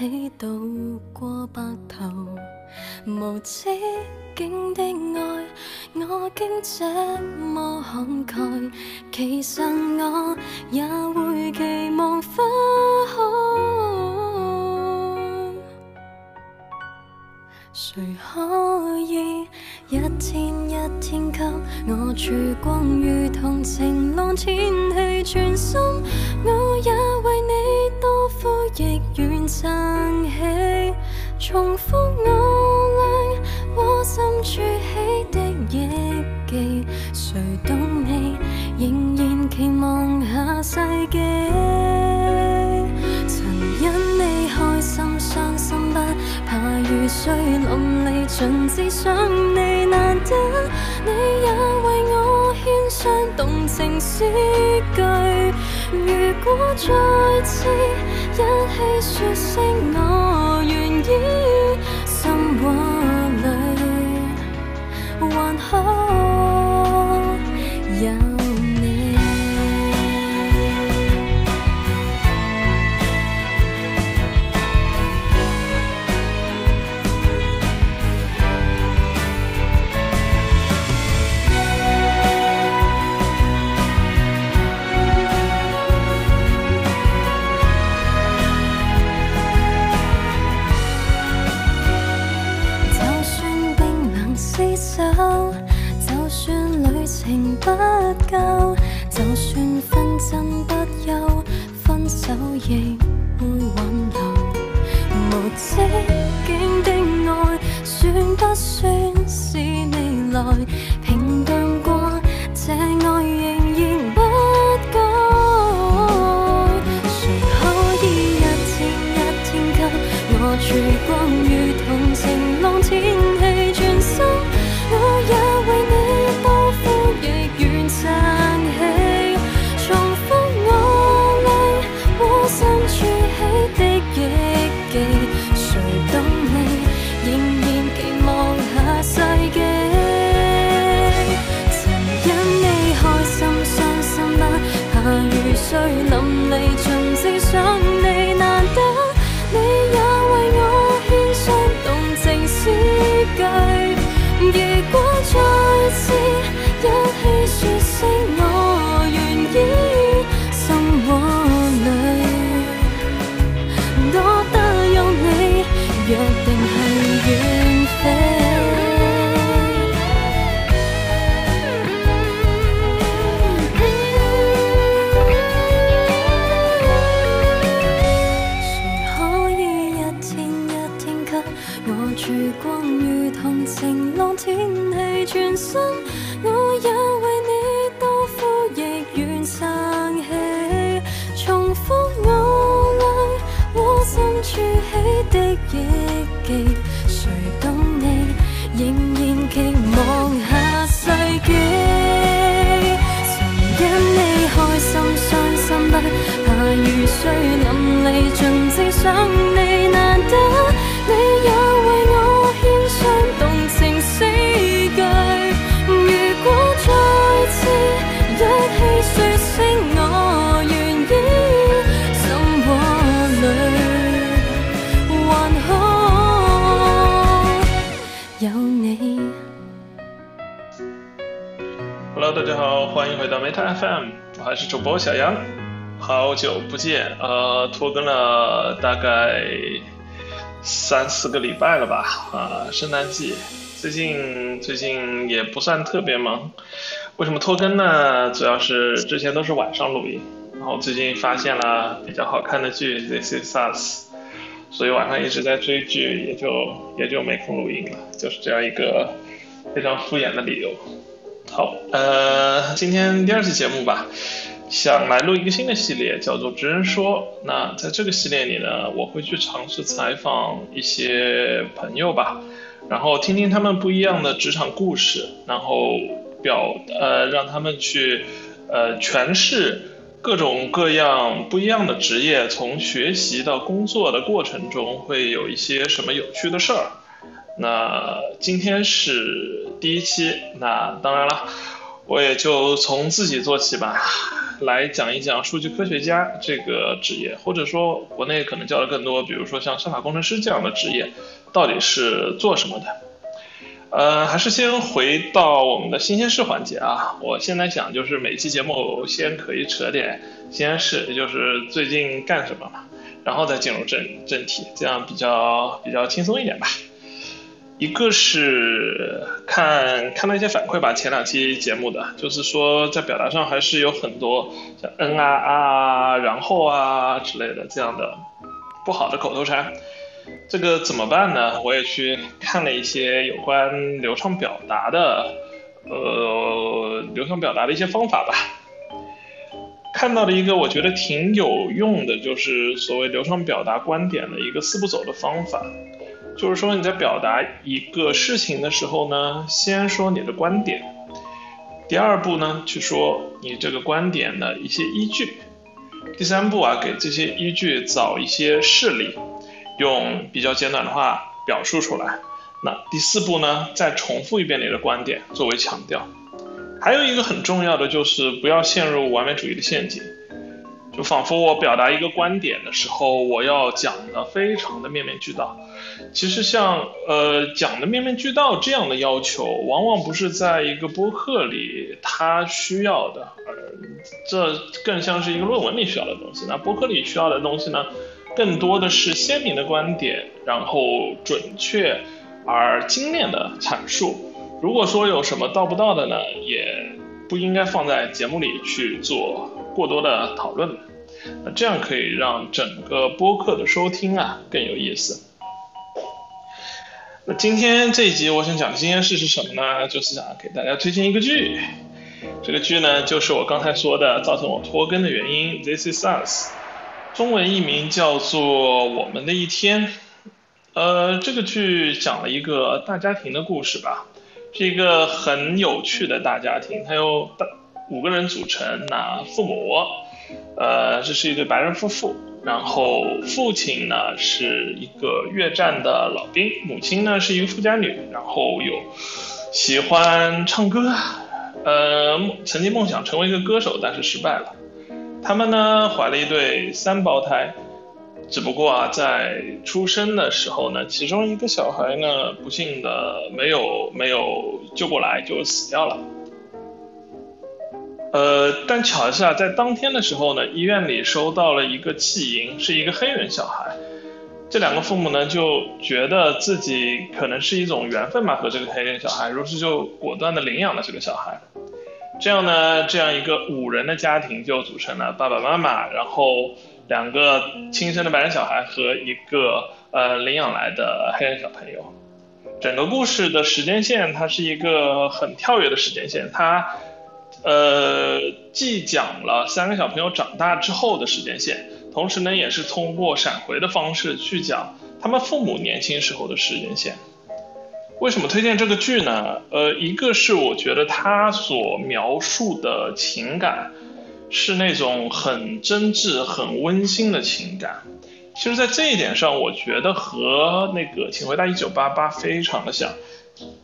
起渡过白头。无止境的爱，我竟这么慷慨。其实我也会期望花开。谁可以一天一天给我曙光，如同晴朗天气全心，我也为你呼亦愿撑起，重复我俩窝心处起的忆记，谁懂你仍然期望下世纪。曾因你开心伤心不怕雨水淋漓，盡至想你難得，你也为我獻上動情诗句。如果再次一起说声我愿意，心窝里还好。处起的忆记，谁懂你仍然期望下世纪。好，欢迎回到 Meta FM，我还是主播小杨，好久不见，呃，拖更了大概三四个礼拜了吧，啊、圣诞季，最近最近也不算特别忙，为什么拖更呢？主要是之前都是晚上录音，然后最近发现了比较好看的剧《This Is Us》，所以晚上一直在追剧，也就也就没空录音了，就是这样一个非常敷衍的理由。好，呃，今天第二期节目吧，想来录一个新的系列，叫做“职人说”。那在这个系列里呢，我会去尝试采访一些朋友吧，然后听听他们不一样的职场故事，然后表呃让他们去呃诠释各种各样不一样的职业，从学习到工作的过程中会有一些什么有趣的事儿。那今天是第一期，那当然了，我也就从自己做起吧。来讲一讲数据科学家这个职业，或者说国内可能叫的更多，比如说像算法工程师这样的职业，到底是做什么的？呃，还是先回到我们的新鲜事环节啊。我现在想就是每期节目先可以扯点新鲜事，也就是最近干什么嘛，然后再进入正正题，这样比较比较轻松一点吧。一个是看看到一些反馈吧，前两期节目的，就是说在表达上还是有很多像嗯啊啊，然后啊之类的这样的不好的口头禅。这个怎么办呢？我也去看了一些有关流畅表达的，呃，流畅表达的一些方法吧。看到了一个我觉得挺有用的，就是所谓流畅表达观点的一个四步走的方法。就是说你在表达一个事情的时候呢，先说你的观点，第二步呢去说你这个观点的一些依据，第三步啊给这些依据找一些事例。用比较简短的话表述出来。那第四步呢，再重复一遍你的观点作为强调。还有一个很重要的就是不要陷入完美主义的陷阱，就仿佛我表达一个观点的时候，我要讲的非常的面面俱到。其实像呃讲的面面俱到这样的要求，往往不是在一个播客里他需要的，而这更像是一个论文里需要的东西。那播客里需要的东西呢？更多的是鲜明的观点，然后准确而精炼的阐述。如果说有什么到不到的呢，也不应该放在节目里去做过多的讨论。那这样可以让整个播客的收听啊更有意思。今天这一集我想讲的新鲜事是什么呢？就是想给大家推荐一个剧。这个剧呢，就是我刚才说的造成我拖更的原因，《This Is Us》。中文译名叫做《我们的一天》，呃，这个剧讲了一个大家庭的故事吧，是一个很有趣的大家庭，它由大五个人组成，那父母，呃，这是一对白人夫妇，然后父亲呢是一个越战的老兵，母亲呢是一个富家女，然后有喜欢唱歌，呃，曾经梦想成为一个歌手，但是失败了。他们呢怀了一对三胞胎，只不过啊，在出生的时候呢，其中一个小孩呢不幸的没有没有救过来就死掉了。呃，但巧的是啊，在当天的时候呢，医院里收到了一个弃婴，是一个黑人小孩。这两个父母呢就觉得自己可能是一种缘分吧，和这个黑人小孩，于是就果断的领养了这个小孩。这样呢，这样一个五人的家庭就组成了爸爸妈妈，然后两个亲生的白人小孩和一个呃领养来的黑人小朋友。整个故事的时间线它是一个很跳跃的时间线，它呃既讲了三个小朋友长大之后的时间线，同时呢也是通过闪回的方式去讲他们父母年轻时候的时间线。为什么推荐这个剧呢？呃，一个是我觉得他所描述的情感是那种很真挚、很温馨的情感。其实，在这一点上，我觉得和那个《请回答一九八八》非常的像。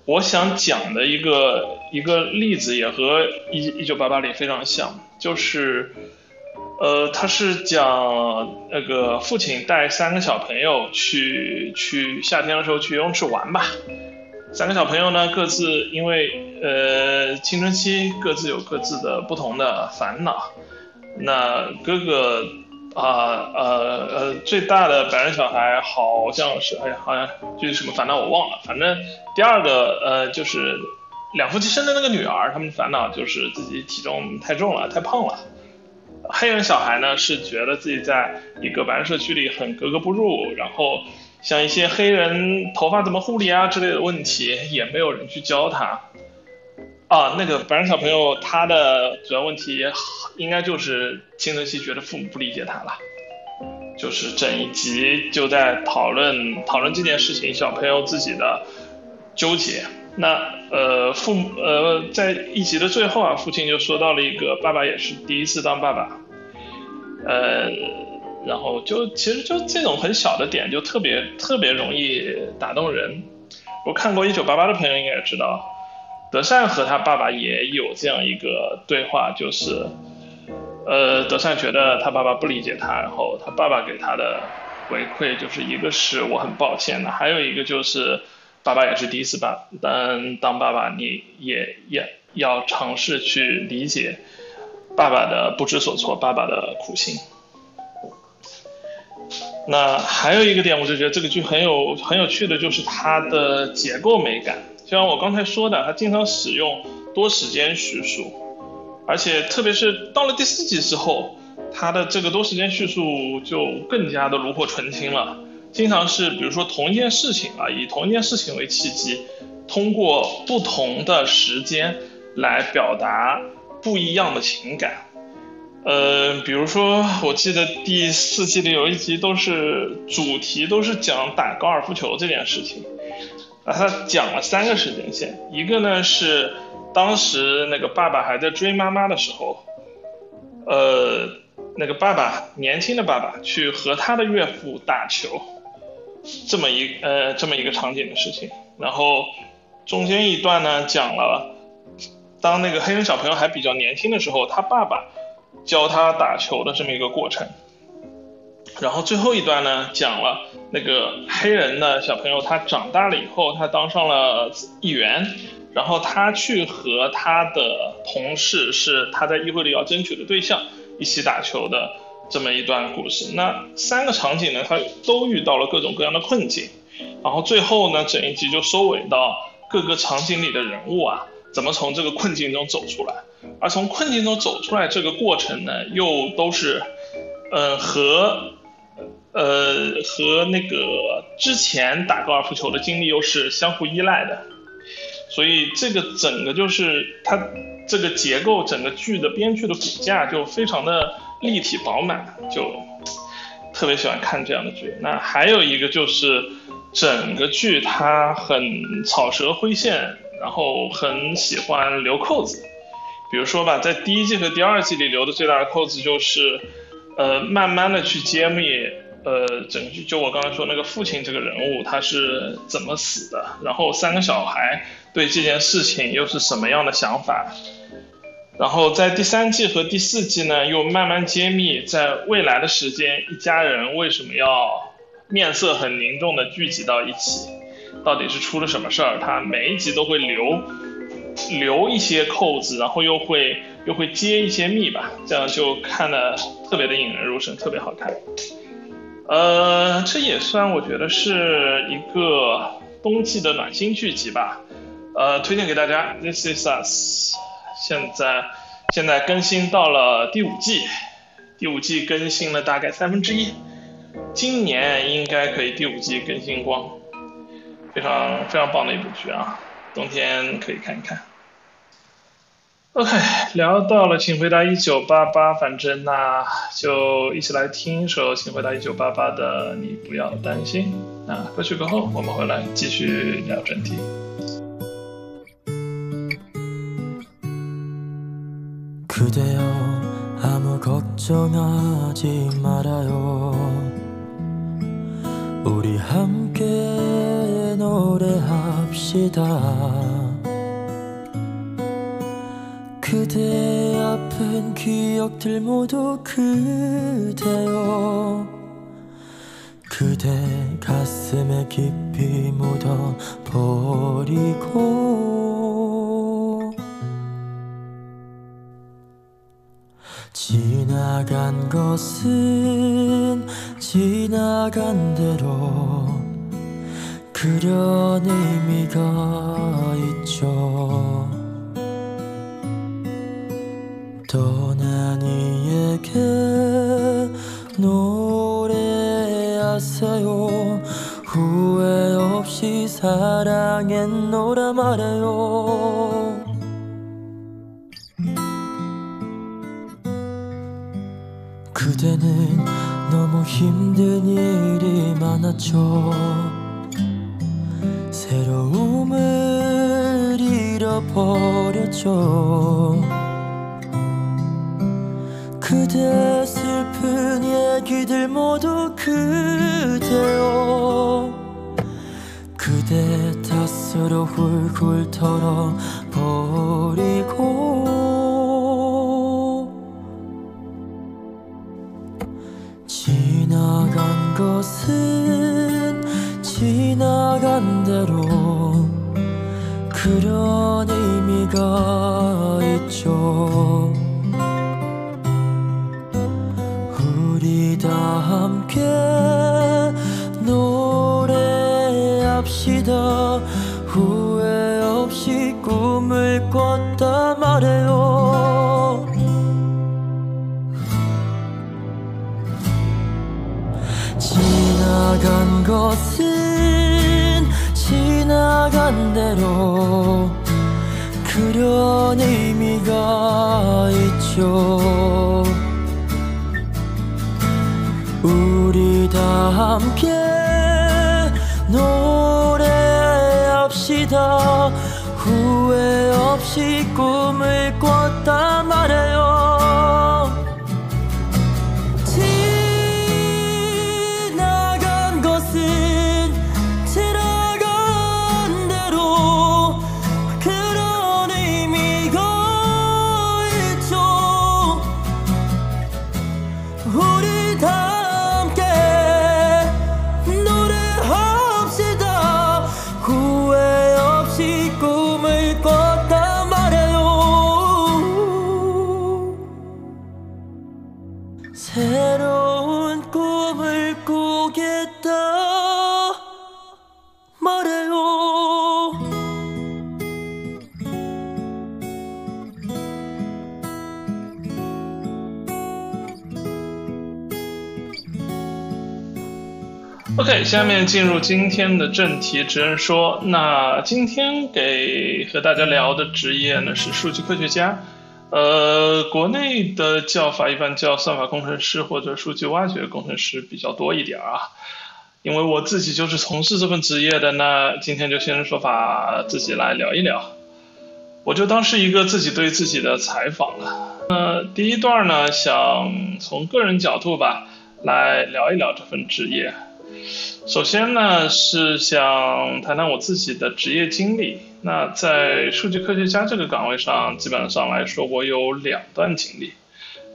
我想讲的一个一个例子也和《一一九八八》里非常像，就是，呃，他是讲那个父亲带三个小朋友去去夏天的时候去游泳池玩吧。三个小朋友呢，各自因为呃青春期，各自有各自的不同的烦恼。那哥哥啊呃呃最大的白人小孩好像是哎呀好像具体什么烦恼我忘了，反正第二个呃就是两夫妻生的那个女儿，他们烦恼就是自己体重太重了，太胖了。黑人小孩呢是觉得自己在一个白人社区里很格格不入，然后。像一些黑人头发怎么护理啊之类的问题，也没有人去教他。啊，那个白人小朋友他的主要问题应该就是青春期觉得父母不理解他了，就是整一集就在讨论讨论这件事情，小朋友自己的纠结。那呃父母呃在一集的最后啊，父亲就说到了一个爸爸也是第一次当爸爸，呃。然后就其实就这种很小的点就特别特别容易打动人。我看过《一九八八》的朋友应该也知道，德善和他爸爸也有这样一个对话，就是，呃，德善觉得他爸爸不理解他，然后他爸爸给他的回馈就是一个是我很抱歉的，还有一个就是爸爸也是第一次爸，但当爸爸你也也要尝试去理解爸爸的不知所措，爸爸的苦心。那还有一个点，我就觉得这个剧很有很有趣的就是它的结构美感，就像我刚才说的，他经常使用多时间叙述。而且特别是到了第四季之后，他的这个多时间叙述就更加的炉火纯青了。经常是比如说同一件事情啊，以同一件事情为契机，通过不同的时间来表达不一样的情感。呃，比如说我记得第四季里有一集都是主题都是讲打高尔夫球这件事情，啊，他讲了三个时间线，一个呢是。当时那个爸爸还在追妈妈的时候，呃，那个爸爸年轻的爸爸去和他的岳父打球，这么一呃这么一个场景的事情。然后中间一段呢讲了，当那个黑人小朋友还比较年轻的时候，他爸爸教他打球的这么一个过程。然后最后一段呢讲了那个黑人的小朋友他长大了以后，他当上了议员。然后他去和他的同事，是他在议会里要争取的对象，一起打球的这么一段故事。那三个场景呢，他都遇到了各种各样的困境。然后最后呢，整一集就收尾到各个场景里的人物啊，怎么从这个困境中走出来。而从困境中走出来这个过程呢，又都是，呃和，呃和那个之前打高尔夫球的经历又是相互依赖的。所以这个整个就是它这个结构，整个剧的编剧的骨架就非常的立体饱满，就特别喜欢看这样的剧。那还有一个就是整个剧它很草蛇灰线，然后很喜欢留扣子。比如说吧，在第一季和第二季里留的最大的扣子就是，呃，慢慢的去揭秘。呃，整就我刚才说那个父亲这个人物他是怎么死的，然后三个小孩对这件事情又是什么样的想法，然后在第三季和第四季呢，又慢慢揭秘在未来的时间一家人为什么要面色很凝重的聚集到一起，到底是出了什么事儿？他每一集都会留留一些扣子，然后又会又会揭一些密吧，这样就看的特别的引人入胜，特别好看。呃，这也算我觉得是一个冬季的暖心剧集吧，呃，推荐给大家。This is us，现在现在更新到了第五季，第五季更新了大概三分之一，今年应该可以第五季更新光，非常非常棒的一部剧啊，冬天可以看一看。OK，聊到了，请回答一九八八，反正那就一起来听一首，请回答一九八八的，你不要担心。那歌曲过后，我们回来继续聊正题。 그대 아픈 기억들 모두 그대요 그대 가슴에 깊이 묻어버리고 지나간 것은 지나간 대로그련의미가 있죠 떠난 이에게 노래하세요. 후회 없이 사랑했노라 말해요. 그대는 너무 힘든 일이 많았죠. 새로움을 잃어버렸죠 그대 슬픈 얘기들 모두 그대요. 그대 탓으로 훌훌 털어버리 있죠 우리 다 함께 노래합시다 下面进入今天的正题，直人说。那今天给和大家聊的职业呢是数据科学家，呃，国内的叫法一般叫算法工程师或者数据挖掘工程师比较多一点啊。因为我自己就是从事这份职业的，那今天就先说法自己来聊一聊，我就当是一个自己对自己的采访了。呃，第一段呢，想从个人角度吧来聊一聊这份职业。首先呢，是想谈谈我自己的职业经历。那在数据科学家这个岗位上，基本上来说，我有两段经历。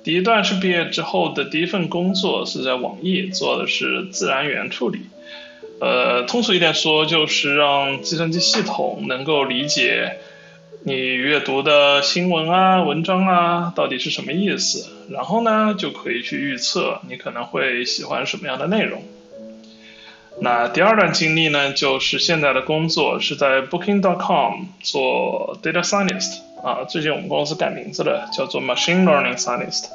第一段是毕业之后的第一份工作，是在网易做的是自然语言处理。呃，通俗一点说，就是让计算机系统能够理解你阅读的新闻啊、文章啊到底是什么意思，然后呢，就可以去预测你可能会喜欢什么样的内容。那第二段经历呢，就是现在的工作是在 Booking.com 做 Data Scientist 啊，最近我们公司改名字了，叫做 Machine Learning Scientist，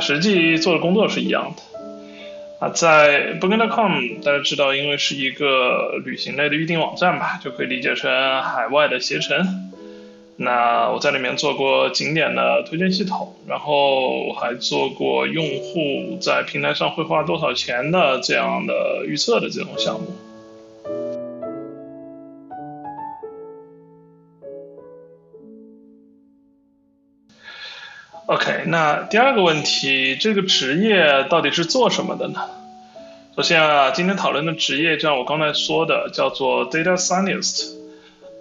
实际做的工作是一样的。啊，在 Booking.com 大家知道，因为是一个旅行类的预订网站吧，就可以理解成海外的携程。那我在里面做过景点的推荐系统，然后还做过用户在平台上会花多少钱的这样的预测的这种项目。OK，那第二个问题，这个职业到底是做什么的呢？首先啊，今天讨论的职业，就像我刚才说的，叫做 Data Scientist。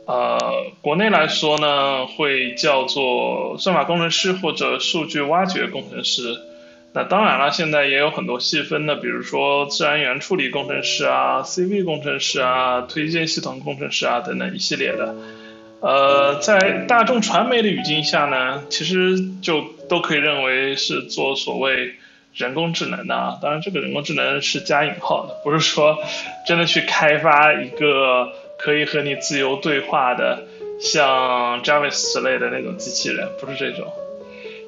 呃，国内来说呢，会叫做算法工程师或者数据挖掘工程师。那当然了，现在也有很多细分的，比如说自然语言处理工程师啊、CV 工程师啊、推荐系统工程师啊等等一系列的。呃，在大众传媒的语境下呢，其实就都可以认为是做所谓人工智能的。啊当然，这个人工智能是加引号的，不是说真的去开发一个。可以和你自由对话的，像 Jarvis 之类的那种机器人，不是这种。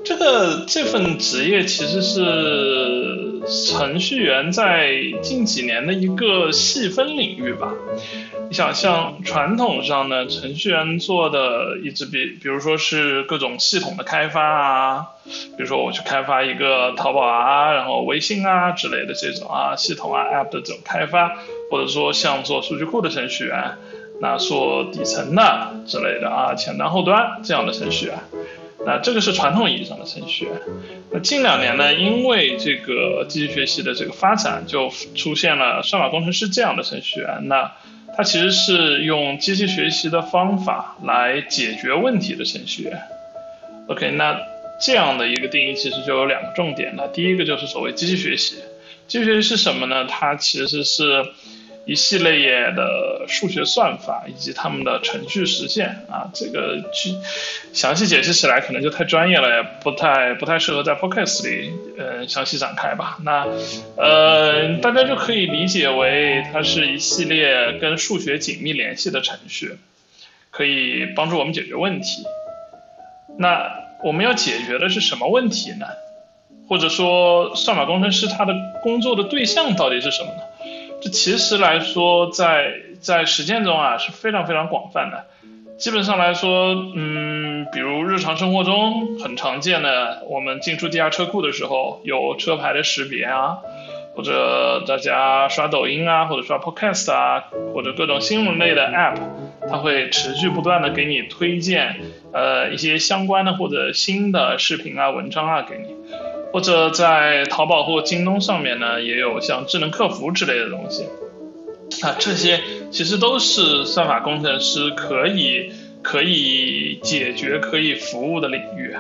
这个这份职业其实是程序员在近几年的一个细分领域吧。你想，像传统上呢，程序员做的一直比，比如说是各种系统的开发啊，比如说我去开发一个淘宝啊，然后微信啊之类的这种啊系统啊 App 的这种开发，或者说像做数据库的程序员，那做底层的之类的啊，前端后端这样的程序员。那这个是传统意义上的程序员。那近两年呢，因为这个机器学习的这个发展，就出现了算法工程师这样的程序员。那它其实是用机器学习的方法来解决问题的程序。OK，那这样的一个定义其实就有两个重点。那第一个就是所谓机器学习，机器学习是什么呢？它其实是一系列的数学算法以及他们的程序实现啊，这个去详细解释起来可能就太专业了，也不太不太适合在 podcast 里呃详细展开吧。那呃大家就可以理解为它是一系列跟数学紧密联系的程序，可以帮助我们解决问题。那我们要解决的是什么问题呢？或者说，算法工程师他的工作的对象到底是什么呢？这其实来说，在在实践中啊是非常非常广泛的。基本上来说，嗯，比如日常生活中很常见的，我们进出地下车库的时候有车牌的识别啊，或者大家刷抖音啊，或者刷 Podcast 啊，或者各种新闻类的 App，它会持续不断的给你推荐呃一些相关的或者新的视频啊、文章啊给你。或者在淘宝或京东上面呢，也有像智能客服之类的东西，啊，这些其实都是算法工程师可以可以解决、可以服务的领域。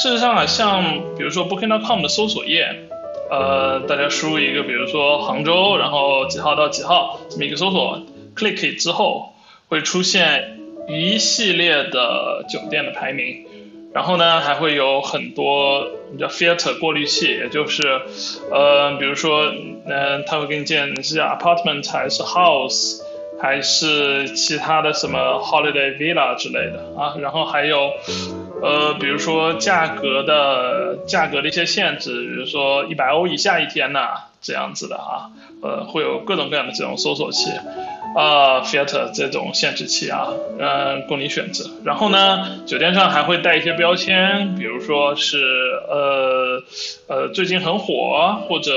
事实上啊，像比如说 Booking.com 的搜索页，呃，大家输入一个，比如说杭州，然后几号到几号这么一个搜索，click 之后会出现一系列的酒店的排名。然后呢，还会有很多叫 filter 过滤器，也就是，呃，比如说，嗯，他会给你建是 apartment 还是 house，还是其他的什么 holiday villa 之类的啊。然后还有，呃，比如说价格的价格的一些限制，比如说一百欧以下一天呐，这样子的啊，呃，会有各种各样的这种搜索器。啊，filter 这种限制器啊，嗯，供你选择。然后呢，酒店上还会带一些标签，比如说是呃呃最近很火，或者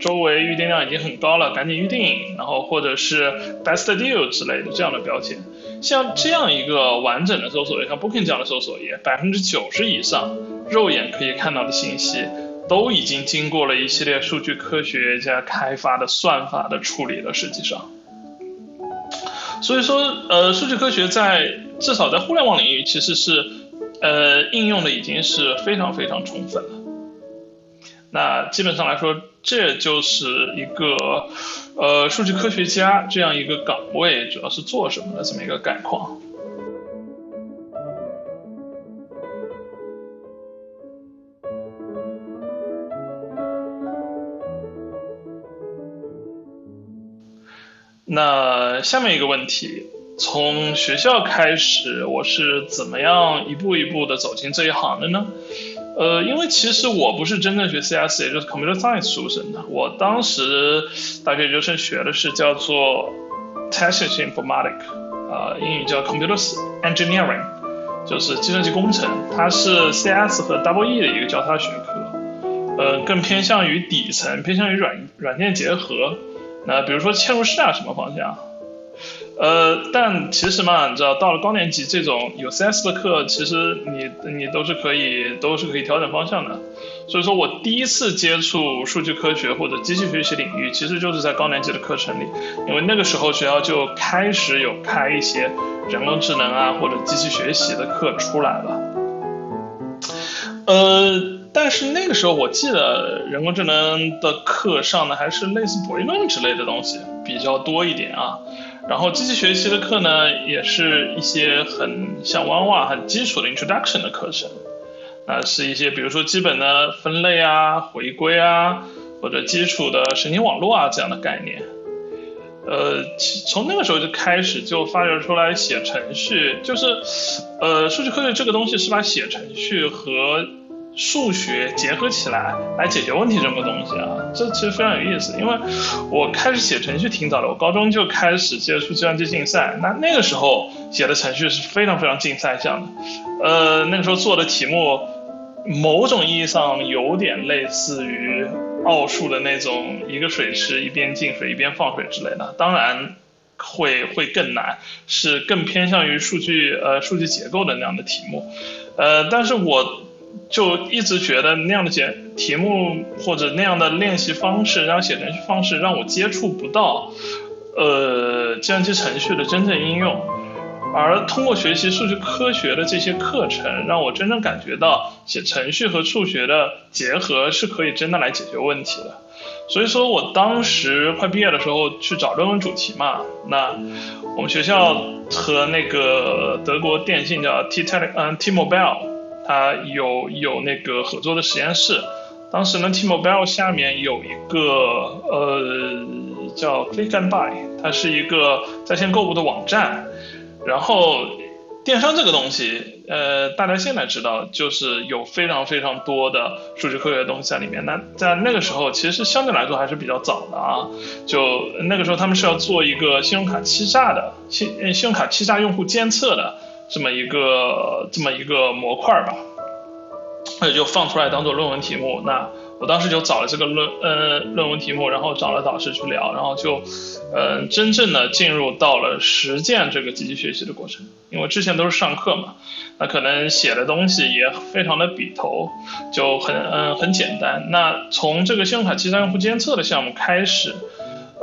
周围预订量已经很高了，赶紧预订。然后或者是 best deal 之类的这样的标签。像这样一个完整的搜索页，像 Booking 这样的搜索页，百分之九十以上肉眼可以看到的信息，都已经经过了一系列数据科学家开发的算法的处理了。实际上。所以说，呃，数据科学在至少在互联网领域，其实是，呃，应用的已经是非常非常充分了。那基本上来说，这就是一个，呃，数据科学家这样一个岗位主要是做什么的这么一个概况。那下面一个问题，从学校开始，我是怎么样一步一步的走进这一行的呢？呃，因为其实我不是真正学 CS，也就是 Computer Science 出身的，我当时大学研究生学的是叫做，Technical Informatic，啊，英语叫 Computer Engineering，就是计算机工程，它是 CS 和 Double E 的一个交叉学科，呃，更偏向于底层，偏向于软软件结合。那比如说嵌入式啊什么方向，呃，但其实嘛，你知道到了高年级这种有 CS 的课，其实你你都是可以都是可以调整方向的。所以说我第一次接触数据科学或者机器学习领域，其实就是在高年级的课程里，因为那个时候学校就开始有开一些人工智能啊或者机器学习的课出来了，呃。但是那个时候，我记得人工智能的课上的还是类似博弈论之类的东西比较多一点啊。然后机器学习的课呢，也是一些很像弯瓦很基础的 introduction 的课程，那是一些比如说基本的分类啊、回归啊，或者基础的神经网络啊这样的概念。呃，从那个时候就开始就发掘出来写程序，就是呃，数据科学这个东西是把写程序和数学结合起来来解决问题这么个东西啊，这其实非常有意思。因为我开始写程序挺早的，我高中就开始接触计算机竞赛。那那个时候写的程序是非常非常竞赛向的，呃，那个时候做的题目，某种意义上有点类似于奥数的那种一个水池一边进水一边放水之类的。当然会会更难，是更偏向于数据呃数据结构的那样的题目，呃，但是我。就一直觉得那样的解题目或者那样的练习方式，然后写程序方式让我接触不到，呃，计算机程序的真正应用。而通过学习数据科学的这些课程，让我真正感觉到写程序和数学的结合是可以真的来解决问题的。所以说我当时快毕业的时候去找论文主题嘛，那我们学校和那个德国电信叫 T Tele 嗯 T-Mobile，它有有那个合作的实验室。当时呢，T-Mobile 下面有一个呃叫 Click and Buy，它是一个在线购物的网站。然后，电商这个东西，呃，大家现在知道，就是有非常非常多的数据科学的东西在里面。那在那个时候，其实相对来说还是比较早的啊。就那个时候，他们是要做一个信用卡欺诈的信信用卡欺诈用户监测的这么一个这么一个模块吧，那就放出来当做论文题目。那我当时就找了这个论呃论文题目，然后找了导师去聊，然后就，呃真正的进入到了实践这个机器学习的过程。因为之前都是上课嘛，那可能写的东西也非常的笔头，就很嗯很简单。那从这个信用卡欺诈用户监测的项目开始，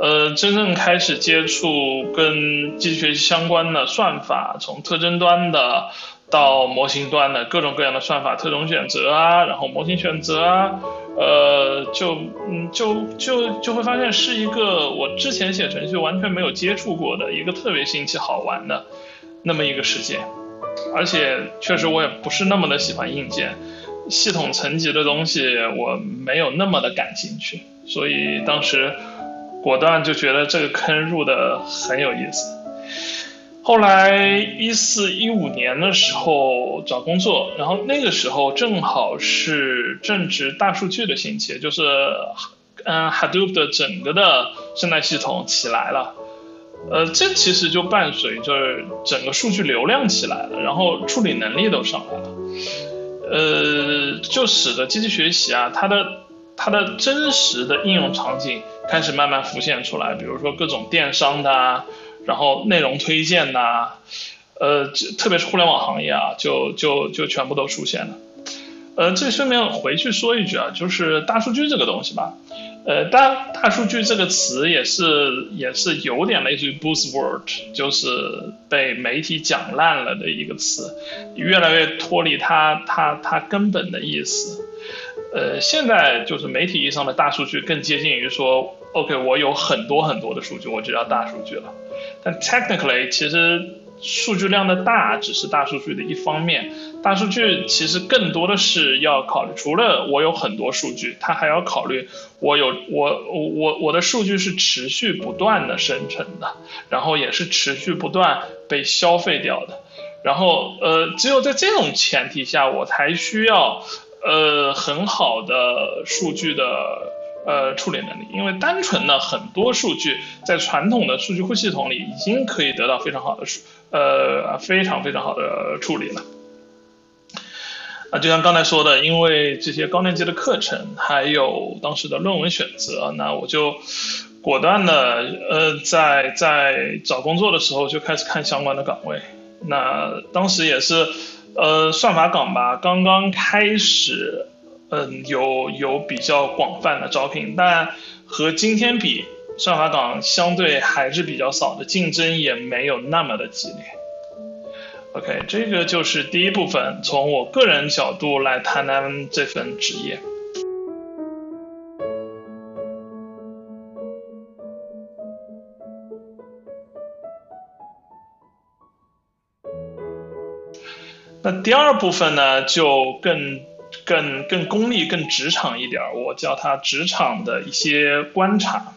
呃真正开始接触跟机器学习相关的算法，从特征端的。到模型端的各种各样的算法，特种选择啊，然后模型选择啊，呃，就嗯就就就会发现是一个我之前写程序完全没有接触过的一个特别新奇好玩的那么一个世界，而且确实我也不是那么的喜欢硬件，系统层级的东西我没有那么的感兴趣，所以当时果断就觉得这个坑入的很有意思。后来一四一五年的时候找工作，然后那个时候正好是正值大数据的兴起，就是嗯 Hadoop 的整个的生态系统起来了，呃，这其实就伴随着整个数据流量起来了，然后处理能力都上来了，呃，就使得机器学习啊，它的它的真实的应用场景开始慢慢浮现出来，比如说各种电商的。然后内容推荐呐，呃，特别是互联网行业啊，就就就全部都出现了。呃，这顺便回去说一句啊，就是大数据这个东西吧，呃，大大数据这个词也是也是有点类似于 buzzword，就是被媒体讲烂了的一个词，越来越脱离它它它根本的意思。呃，现在就是媒体意义上的大数据更接近于说，OK，我有很多很多的数据，我就叫大数据了。但 technically，其实数据量的大只是大数据的一方面。大数据其实更多的是要考虑，除了我有很多数据，它还要考虑我有我我我的数据是持续不断的生成的，然后也是持续不断被消费掉的。然后呃，只有在这种前提下，我才需要呃很好的数据的。呃，处理能力，因为单纯的很多数据在传统的数据库系统里已经可以得到非常好的数，呃，非常非常好的处理了。啊，就像刚才说的，因为这些高年级的课程，还有当时的论文选择，那我就果断的，呃，在在找工作的时候就开始看相关的岗位。那当时也是，呃，算法岗吧，刚刚开始。嗯，有有比较广泛的招聘，但和今天比，算法岗相对还是比较少的，竞争也没有那么的激烈。OK，这个就是第一部分，从我个人角度来谈谈这份职业。那第二部分呢，就更。更更功利、更职场一点我叫它职场的一些观察。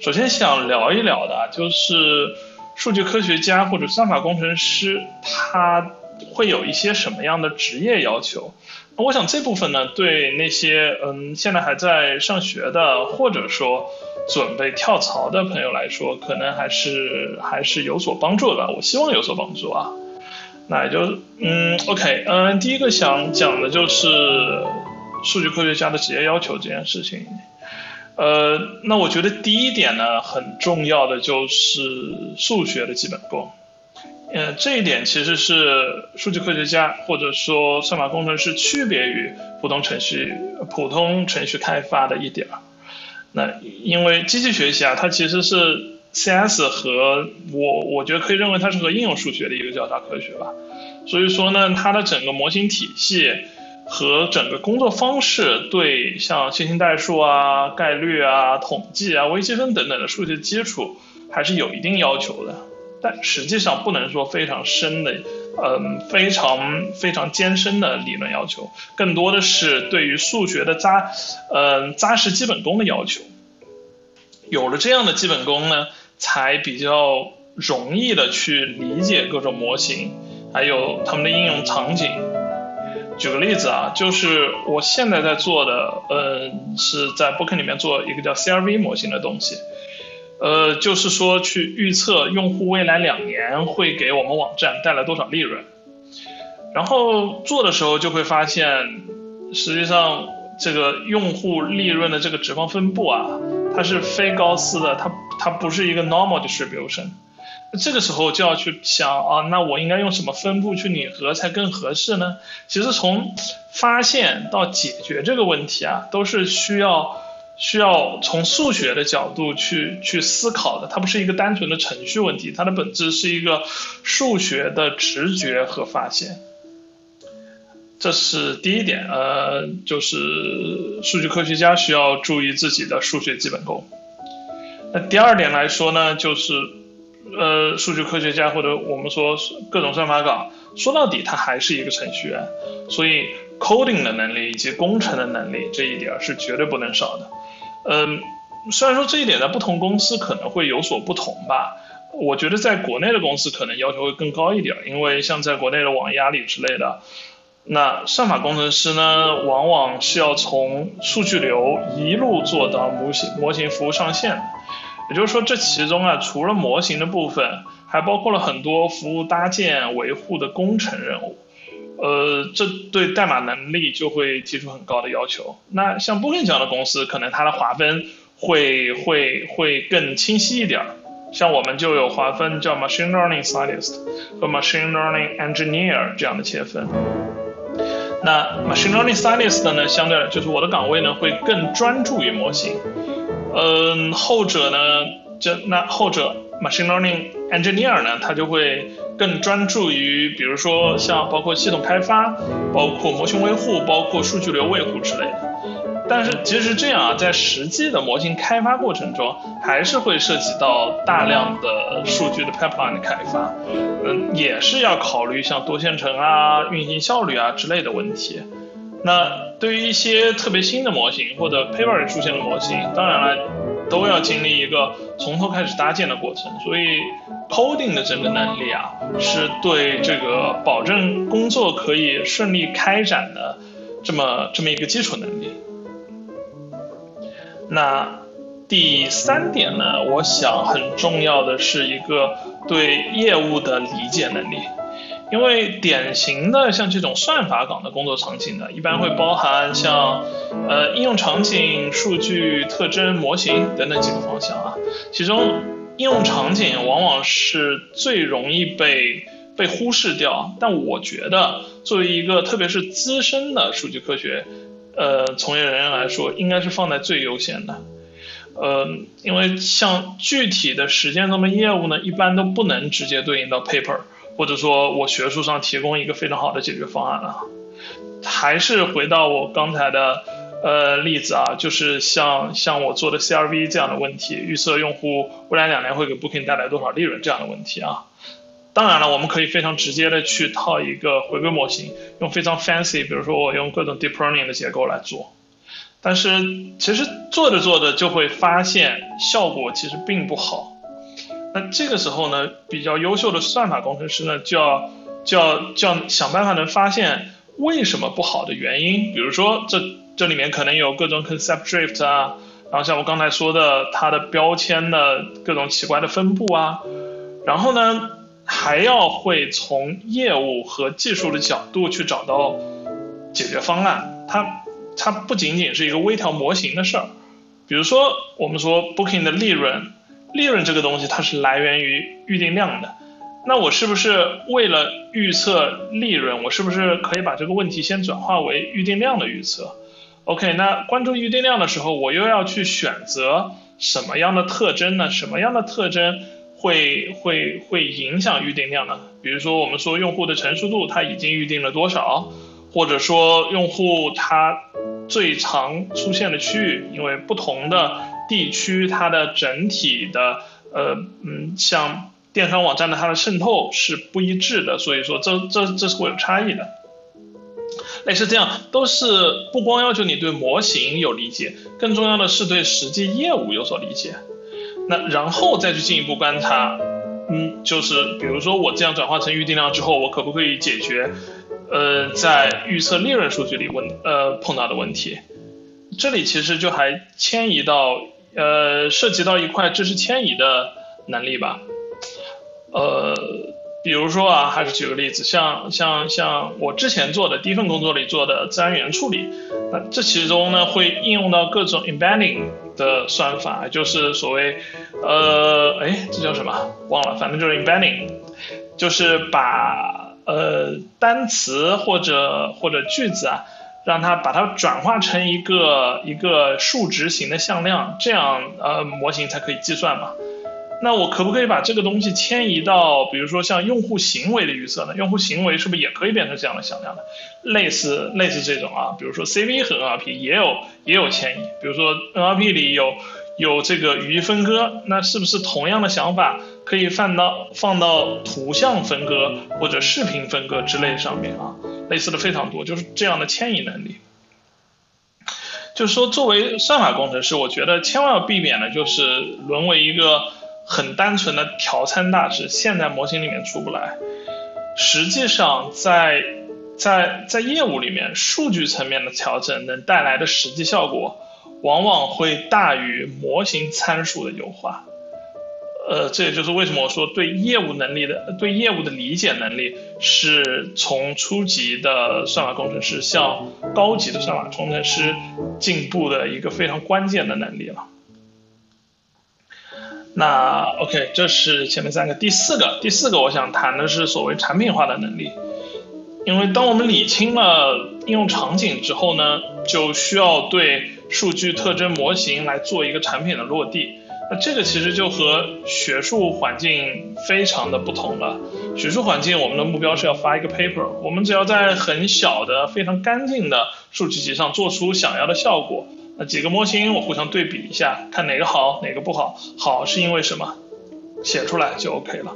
首先想聊一聊的，就是数据科学家或者算法工程师，他会有一些什么样的职业要求？我想这部分呢，对那些嗯现在还在上学的，或者说准备跳槽的朋友来说，可能还是还是有所帮助的。我希望有所帮助啊。那也就嗯，OK，嗯，第一个想讲的就是数据科学家的职业要求这件事情。呃，那我觉得第一点呢，很重要的就是数学的基本功。嗯，这一点其实是数据科学家或者说算法工程师区别于普通程序、普通程序开发的一点儿。那因为机器学习啊，它其实是 CS 和我我觉得可以认为它是和应用数学的一个交叉科学吧。所以说呢，它的整个模型体系和整个工作方式对像线性代数啊、概率啊、统计啊、微积分等等的数学基础还是有一定要求的。但实际上不能说非常深的，嗯，非常非常艰深的理论要求，更多的是对于数学的扎，嗯，扎实基本功的要求。有了这样的基本功呢，才比较容易的去理解各种模型，还有它们的应用场景。举个例子啊，就是我现在在做的，嗯，是在 Booking 里面做一个叫 CRV 模型的东西。呃，就是说去预测用户未来两年会给我们网站带来多少利润，然后做的时候就会发现，实际上这个用户利润的这个脂肪分布啊，它是非高斯的，它它不是一个 normal distribution。这个时候就要去想啊，那我应该用什么分布去拟合才更合适呢？其实从发现到解决这个问题啊，都是需要。需要从数学的角度去去思考的，它不是一个单纯的程序问题，它的本质是一个数学的直觉和发现。这是第一点，呃，就是数据科学家需要注意自己的数学基本功。那第二点来说呢，就是呃，数据科学家或者我们说各种算法岗，说到底他还是一个程序员，所以 coding 的能力以及工程的能力这一点是绝对不能少的。嗯，虽然说这一点在不同公司可能会有所不同吧，我觉得在国内的公司可能要求会更高一点，因为像在国内的网易、阿里之类的，那算法工程师呢，往往是要从数据流一路做到模型模型服务上线，也就是说这其中啊，除了模型的部分，还包括了很多服务搭建、维护的工程任务。呃，这对代码能力就会提出很高的要求。那像 Booking 这样的公司，可能它的划分会会会更清晰一点。像我们就有划分叫 Machine Learning Scientist 和 Machine Learning Engineer 这样的切分。那 Machine Learning Scientist 呢，相对就是我的岗位呢，会更专注于模型。嗯，后者呢，这那后者 Machine Learning Engineer 呢，他就会。更专注于，比如说像包括系统开发、包括模型维护、包括数据流维护之类的。但是其实这样啊，在实际的模型开发过程中，还是会涉及到大量的数据的 pipeline 的开发，嗯，也是要考虑像多线程啊、运行效率啊之类的问题。那对于一些特别新的模型或者 paper 里出现的模型，当然了，都要经历一个从头开始搭建的过程，所以。coding 的整个能力啊，是对这个保证工作可以顺利开展的这么这么一个基础能力。那第三点呢，我想很重要的是一个对业务的理解能力，因为典型的像这种算法岗的工作场景呢，一般会包含像呃应用场景、数据特征、模型等等几个方向啊，其中。应用场景往往是最容易被被忽视掉，但我觉得作为一个特别是资深的数据科学，呃，从业人员来说，应该是放在最优先的，呃，因为像具体的实践中的业务呢，一般都不能直接对应到 paper，或者说我学术上提供一个非常好的解决方案了，还是回到我刚才的。呃，例子啊，就是像像我做的 CRV 这样的问题，预测用户未来两年会给 Booking 带来多少利润这样的问题啊。当然了，我们可以非常直接的去套一个回归模型，用非常 fancy，比如说我用各种 deep learning 的结构来做。但是其实做着做着就会发现效果其实并不好。那这个时候呢，比较优秀的算法工程师呢，就要就要就要想办法能发现为什么不好的原因，比如说这。这里面可能有各种 concept drift 啊，然后像我刚才说的，它的标签的各种奇怪的分布啊，然后呢，还要会从业务和技术的角度去找到解决方案。它它不仅仅是一个微调模型的事儿，比如说我们说 booking 的利润，利润这个东西它是来源于预定量的，那我是不是为了预测利润，我是不是可以把这个问题先转化为预定量的预测？OK，那关注预定量的时候，我又要去选择什么样的特征呢？什么样的特征会会会影响预定量的？比如说我们说用户的成熟度，他已经预定了多少，或者说用户他最常出现的区域，因为不同的地区它的整体的呃嗯像。电商网站的它的渗透是不一致的，所以说这这这是会有差异的。类似这样，都是不光要求你对模型有理解，更重要的是对实际业务有所理解。那然后再去进一步观察，嗯，就是比如说我这样转化成预定量之后，我可不可以解决，呃，在预测利润数据里问呃碰到的问题？这里其实就还迁移到呃涉及到一块知识迁移的能力吧。呃，比如说啊，还是举个例子，像像像我之前做的第一份工作里做的自然语言处理，那这其中呢会应用到各种 embedding 的算法，就是所谓，呃，哎，这叫什么？忘了，反正就是 embedding，就是把呃单词或者或者句子啊，让它把它转化成一个一个数值型的向量，这样呃模型才可以计算嘛。那我可不可以把这个东西迁移到，比如说像用户行为的预测呢？用户行为是不是也可以变成这样的向量呢？类似类似这种啊，比如说 CV 和 NLP 也有也有迁移，比如说 NLP 里有有这个语义分割，那是不是同样的想法可以放到放到图像分割或者视频分割之类上面啊？类似的非常多，就是这样的迁移能力。就是说，作为算法工程师，我觉得千万要避免的就是沦为一个。很单纯的调参大值，现在模型里面出不来。实际上，在在在业务里面，数据层面的调整能带来的实际效果，往往会大于模型参数的优化。呃，这也就是为什么我说对业务能力的对业务的理解能力，是从初级的算法工程师向高级的算法工程师进步的一个非常关键的能力了。那 OK，这是前面三个，第四个，第四个我想谈的是所谓产品化的能力，因为当我们理清了应用场景之后呢，就需要对数据特征模型来做一个产品的落地。那这个其实就和学术环境非常的不同了。学术环境我们的目标是要发一个 paper，我们只要在很小的、非常干净的数据集上做出想要的效果。那几个模型我互相对比一下，看哪个好，哪个不好。好是因为什么？写出来就 OK 了。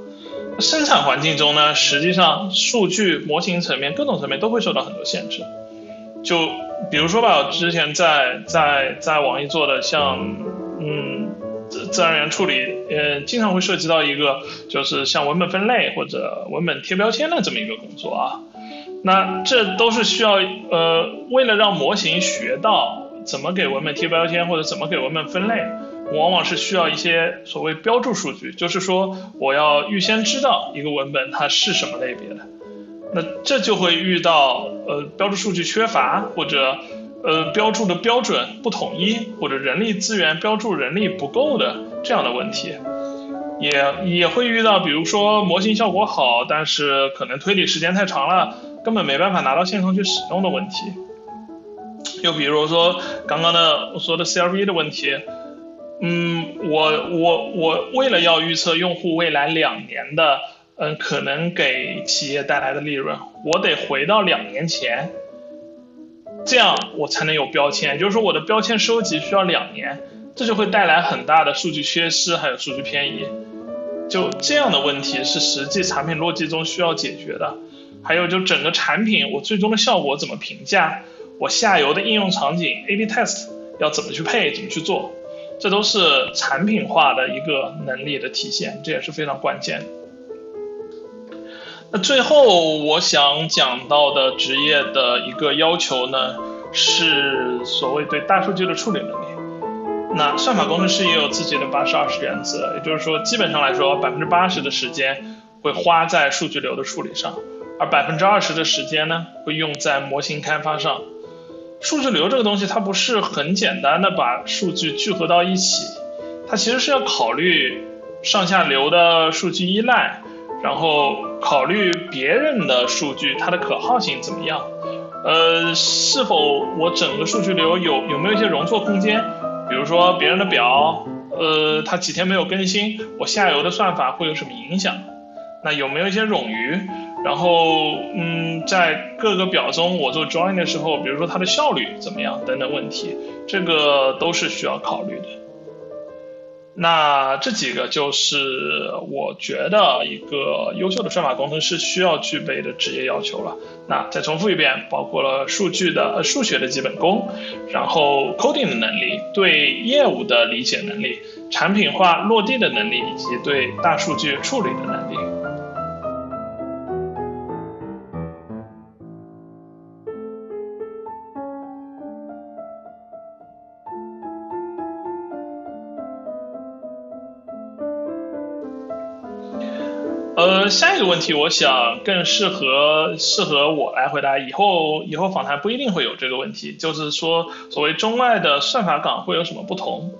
生产环境中呢，实际上数据模型层面各种层面都会受到很多限制。就比如说吧，我之前在在在网易做的像嗯自然语言处理，呃，经常会涉及到一个就是像文本分类或者文本贴标签的这么一个工作啊。那这都是需要呃，为了让模型学到。怎么给文本贴标签或者怎么给文本分类，往往是需要一些所谓标注数据，就是说我要预先知道一个文本它是什么类别的，那这就会遇到呃标注数据缺乏或者呃标注的标准不统一或者人力资源标注人力不够的这样的问题，也也会遇到比如说模型效果好，但是可能推理时间太长了，根本没办法拿到线上去使用的问题。就比如说刚刚的我说的 CRV 的问题，嗯，我我我为了要预测用户未来两年的，嗯，可能给企业带来的利润，我得回到两年前，这样我才能有标签。就是说我的标签收集需要两年，这就会带来很大的数据缺失，还有数据偏移。就这样的问题是实际产品逻辑中需要解决的。还有就整个产品我最终的效果怎么评价？我下游的应用场景 A/B test 要怎么去配，怎么去做，这都是产品化的一个能力的体现，这也是非常关键。那最后我想讲到的职业的一个要求呢，是所谓对大数据的处理能力。那算法工程师也有自己的八十二十原则，也就是说，基本上来说，百分之八十的时间会花在数据流的处理上，而百分之二十的时间呢，会用在模型开发上。数据流这个东西，它不是很简单的把数据聚合到一起，它其实是要考虑上下流的数据依赖，然后考虑别人的数据它的可靠性怎么样，呃，是否我整个数据流有有没有一些容错空间，比如说别人的表，呃，它几天没有更新，我下游的算法会有什么影响？那有没有一些冗余？然后，嗯，在各个表中我做 join 的时候，比如说它的效率怎么样等等问题，这个都是需要考虑的。那这几个就是我觉得一个优秀的算法工程师需要具备的职业要求了。那再重复一遍，包括了数据的数学的基本功，然后 coding 的能力，对业务的理解能力，产品化落地的能力，以及对大数据处理的能力。下一个问题，我想更适合适合我来回答。以后以后访谈不一定会有这个问题，就是说，所谓中外的算法岗会有什么不同？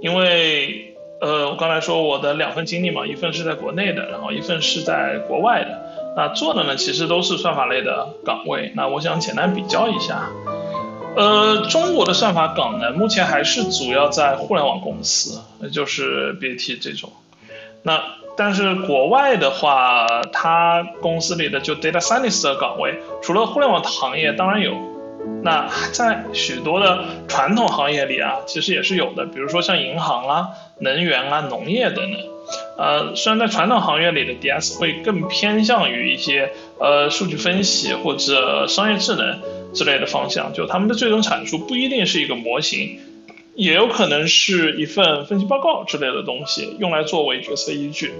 因为呃，我刚才说我的两份经历嘛，一份是在国内的，然后一份是在国外的。那做的呢，其实都是算法类的岗位。那我想简单比较一下，呃，中国的算法岗呢，目前还是主要在互联网公司，就是 BAT 这种。那但是国外的话，它公司里的就 data scientist 的岗位，除了互联网行业当然有，那在许多的传统行业里啊，其实也是有的，比如说像银行啦、能源啊、农业等等。呃，虽然在传统行业里的 DS 会更偏向于一些呃数据分析或者商业智能之类的方向，就他们的最终产出不一定是一个模型。也有可能是一份分析报告之类的东西，用来作为决策依据。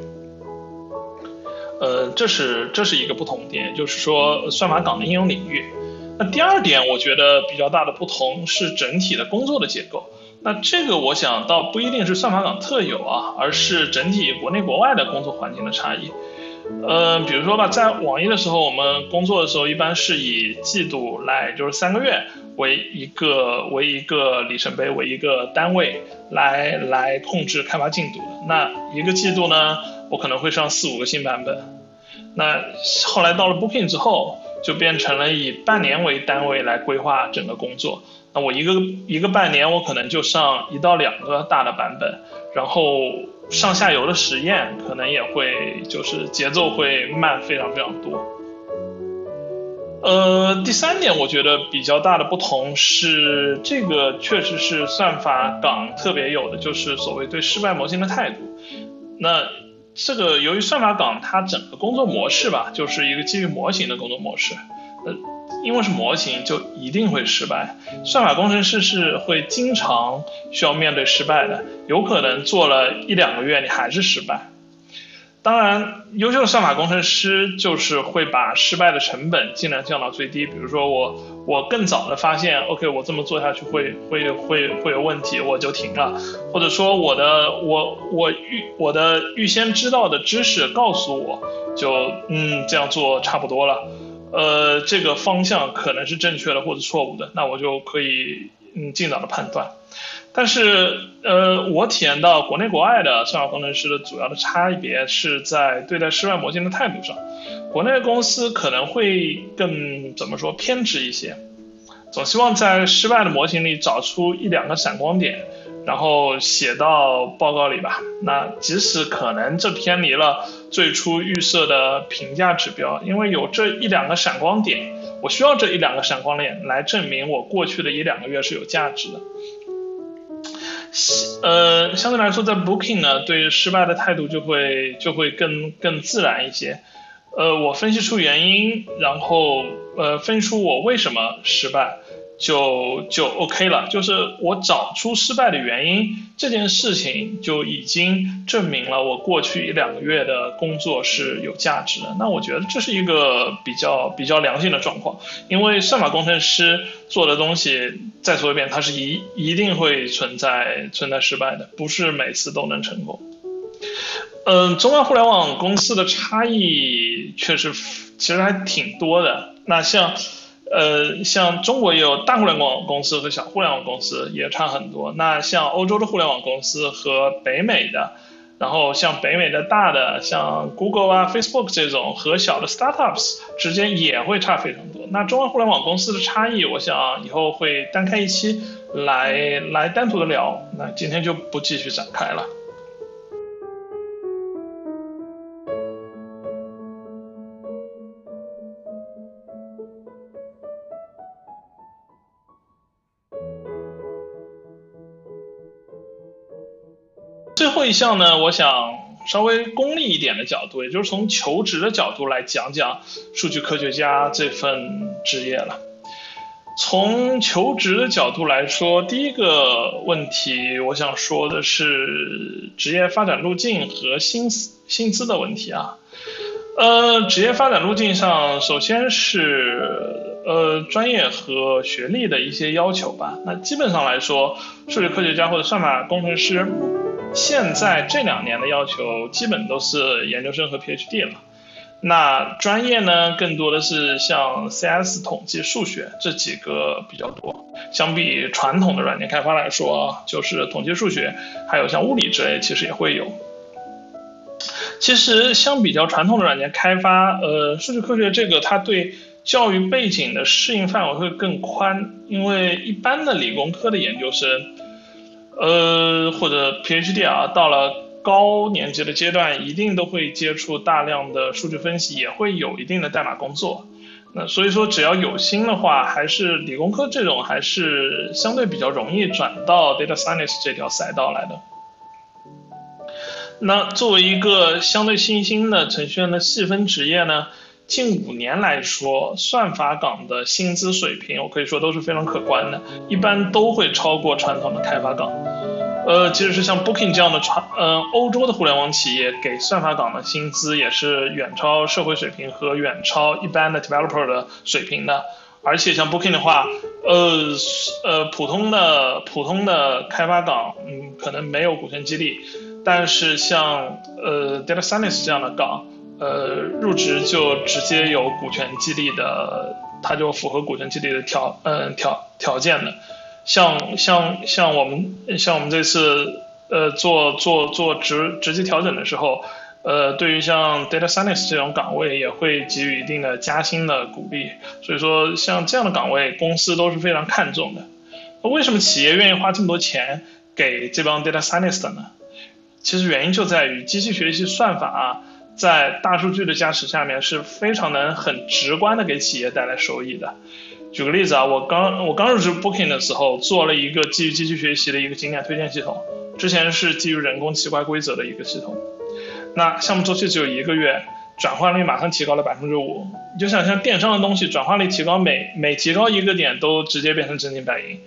呃，这是这是一个不同点，就是说算法岗的应用领域。那第二点，我觉得比较大的不同是整体的工作的结构。那这个我想倒不一定是算法岗特有啊，而是整体国内国外的工作环境的差异。呃，比如说吧，在网易的时候，我们工作的时候一般是以季度来，就是三个月为一个为一个里程碑为一个单位来来控制开发进度。那一个季度呢，我可能会上四五个新版本。那后来到了 Booking 之后，就变成了以半年为单位来规划整个工作。那我一个一个半年，我可能就上一到两个大的版本，然后。上下游的实验可能也会，就是节奏会慢非常非常多。呃，第三点我觉得比较大的不同是，这个确实是算法岗特别有的，就是所谓对失败模型的态度。那这个由于算法岗它整个工作模式吧，就是一个基于模型的工作模式。呃。因为是模型，就一定会失败。算法工程师是会经常需要面对失败的，有可能做了一两个月你还是失败。当然，优秀的算法工程师就是会把失败的成本尽量降到最低。比如说我我更早的发现，OK，我这么做下去会会会会有问题，我就停了。或者说我的我我预我的预先知道的知识告诉我就嗯这样做差不多了。呃，这个方向可能是正确的或者错误的，那我就可以嗯尽早的判断。但是呃，我体验到国内国外的算法工程师的主要的差别是在对待失败模型的态度上。国内公司可能会更怎么说偏执一些，总希望在失败的模型里找出一两个闪光点。然后写到报告里吧。那即使可能这偏离了最初预设的评价指标，因为有这一两个闪光点，我需要这一两个闪光点来证明我过去的一两个月是有价值的。呃，相对来说，在 Booking 呢，对于失败的态度就会就会更更自然一些。呃，我分析出原因，然后呃，分析出我为什么失败。就就 OK 了，就是我找出失败的原因这件事情就已经证明了我过去一两个月的工作是有价值的。那我觉得这是一个比较比较良性的状况，因为算法工程师做的东西，再说一遍，它是一一定会存在存在失败的，不是每次都能成功。嗯，中外互联网公司的差异确实其实还挺多的。那像。呃，像中国也有大互联网公司和小互联网公司，也差很多。那像欧洲的互联网公司和北美的，然后像北美的大的，像 Google 啊、Facebook 这种和小的 startups 之间也会差非常多。那中外互联网公司的差异，我想以后会单开一期来来单独的聊。那今天就不继续展开了。后一项呢，我想稍微功利一点的角度，也就是从求职的角度来讲讲数据科学家这份职业了。从求职的角度来说，第一个问题我想说的是职业发展路径和薪资薪资的问题啊。呃，职业发展路径上，首先是呃专业和学历的一些要求吧。那基本上来说，数据科学家或者算法工程师。现在这两年的要求基本都是研究生和 PhD 了，那专业呢更多的是像 CS、统计、数学这几个比较多。相比传统的软件开发来说，就是统计、数学，还有像物理之类，其实也会有。其实相比较传统的软件开发，呃，数据科学这个它对教育背景的适应范围会更宽，因为一般的理工科的研究生。呃，或者 PhD 啊，到了高年级的阶段，一定都会接触大量的数据分析，也会有一定的代码工作。那所以说，只要有心的话，还是理工科这种还是相对比较容易转到 data science 这条赛道来的。那作为一个相对新兴的程序员的细分职业呢？近五年来说，算法岗的薪资水平，我可以说都是非常可观的，一般都会超过传统的开发岗。呃，即使是像 Booking 这样的传，呃，欧洲的互联网企业给算法岗的薪资也是远超社会水平和远超一般的 developer 的水平的。而且像 Booking 的话，呃，呃，普通的普通的开发岗，嗯，可能没有股权激励，但是像呃 Data Science 这样的岗。呃，入职就直接有股权激励的，他就符合股权激励的条，嗯条条件的。像像像我们像我们这次呃做做做职职级调整的时候，呃，对于像 data science 这种岗位也会给予一定的加薪的鼓励。所以说，像这样的岗位，公司都是非常看重的。为什么企业愿意花这么多钱给这帮 data scientist 呢？其实原因就在于机器学习算法啊。在大数据的加持下面，是非常能很直观的给企业带来收益的。举个例子啊，我刚我刚入职 Booking 的时候，做了一个基于机器学习的一个景点推荐系统，之前是基于人工奇怪规则的一个系统。那项目周期只有一个月，转化率马上提高了百分之五。你就想像电商的东西，转化率提高，每每提高一个点，都直接变成真金白银。